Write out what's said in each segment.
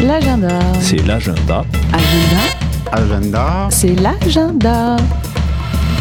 L'agenda. C'est l'agenda. Agenda. Agenda. C'est l'agenda.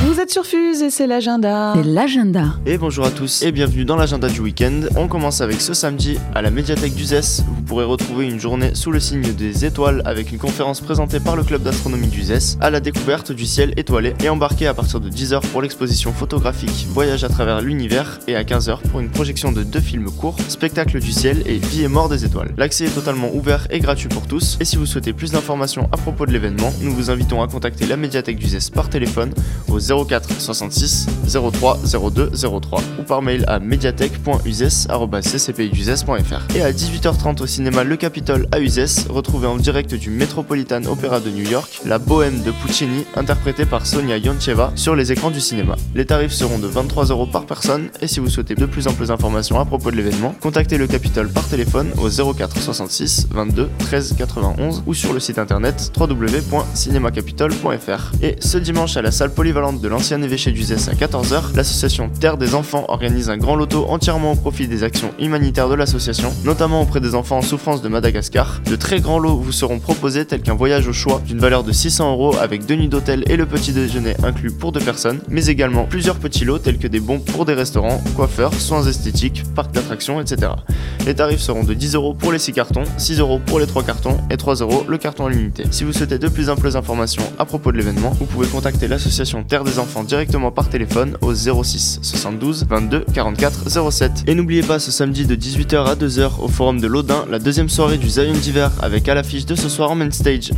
Vous êtes sur Fuse et c'est l'agenda. C'est l'agenda. Et bonjour à tous et bienvenue dans l'agenda du week-end. On commence avec ce samedi à la médiathèque d'Uzès. Vous pourrez retrouver une journée sous le signe des étoiles avec une conférence présentée par le club d'astronomie d'Uzès à la découverte du ciel étoilé et embarqué à partir de 10h pour l'exposition photographique Voyage à travers l'univers et à 15h pour une projection de deux films courts, Spectacle du ciel et Vie et mort des étoiles. L'accès est totalement ouvert et gratuit pour tous et si vous souhaitez plus d'informations à propos de l'événement, nous vous invitons à contacter la médiathèque d'Uzès par téléphone au 04 66 03 02 03 ou par mail à médiathèque.uzes.ccpiduzes.fr. Et à 18h30 au cinéma Le Capitole à Uzès, retrouvez en direct du Metropolitan Opera de New York la Bohème de Puccini interprétée par Sonia Yoncheva sur les écrans du cinéma. Les tarifs seront de 23 euros par personne et si vous souhaitez de plus en plus d'informations à propos de l'événement, contactez le Capitole par téléphone au 04 66 22 13 91 ou sur le site internet www.cinemacapitole.fr. Et ce dimanche à la salle polyvalente de l'ancien évêché d'Uzès à 14h, l'association Terre des Enfants organise un grand loto entièrement au profit des actions humanitaires de l'association, notamment auprès des enfants en souffrance de Madagascar. De très grands lots vous seront proposés tels qu'un voyage au choix d'une valeur de 600 euros avec deux nuits d'hôtel et le petit déjeuner inclus pour deux personnes, mais également plusieurs petits lots tels que des bons pour des restaurants, coiffeurs, soins esthétiques, parcs d'attractions, etc. Les tarifs seront de 10 euros pour les 6 cartons, 6 euros pour les 3 cartons et 3 euros le carton illimité. Si vous souhaitez de plus amples informations à propos de l'événement, vous pouvez contacter l'association Terre des Enfants directement par téléphone au 06 72 22 44 07. Et n'oubliez pas ce samedi de 18h à 2h au forum de l'Audin, la deuxième soirée du Zion d'hiver avec à l'affiche de ce soir en main stage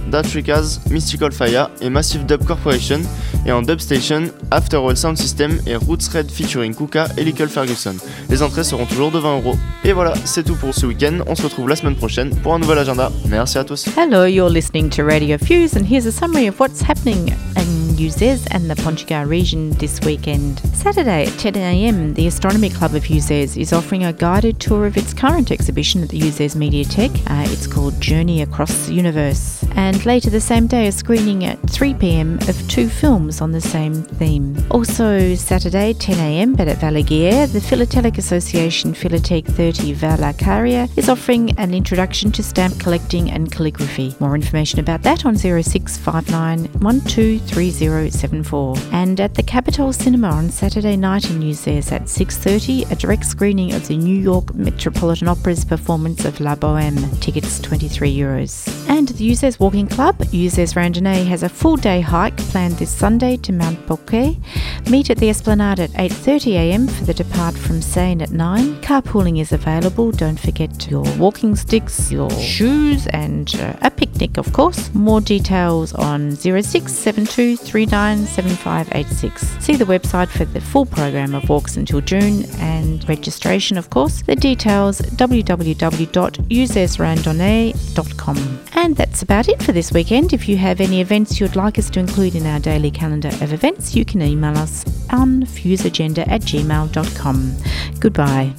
Mystical Fire et Massive Dub Corporation et en dub station After All Sound System et Roots Red featuring Kuka et Lickle Ferguson. Les entrées seront toujours de 20 euros. Et voilà, c'est tout pour ce week-end. On se retrouve la semaine prochaine pour un nouvel agenda. Merci à tous. Hello, you're listening to Radio Fuse, and here's a summary of what's happening in Uzes and the Ponchgar region this weekend. Saturday at 10am, the Astronomy Club of Uzes is offering a guided tour of its current exhibition at the Uzes Mediatek. Uh, it's called Journey Across the Universe. And later the same day, a screening at 3pm of two films on the same theme. Also, Saturday 10am, but at Valagier, the Philatelic Association Philatelic 30 Valacaria is offering an introduction to stamp collecting and calligraphy. More information about that on 0659 123074. And at the Capitol Cinema on Saturday night in Uzes at 6.30, a direct screening of the New York Metropolitan Opera's performance of La Boheme. Tickets 23 euros. And the Uzes Walking Club, Uzes Randonnée, has a full day hike planned this Sunday to Mount Bouquet. Meet at the Esplanade at 8.30am for the depart from Seine at 9. Carpooling is available. Don't forget your walking sticks, your shoes, and uh, a picnic, of course. More details on 0672397586. See the website for the full program of walks until June and registration, of course. The details www.usesrandonnee.com. And that's about it for this weekend. If you have any events you'd like us to include in our daily calendar of events, you can email us on fuseagenda at gmail.com. Goodbye.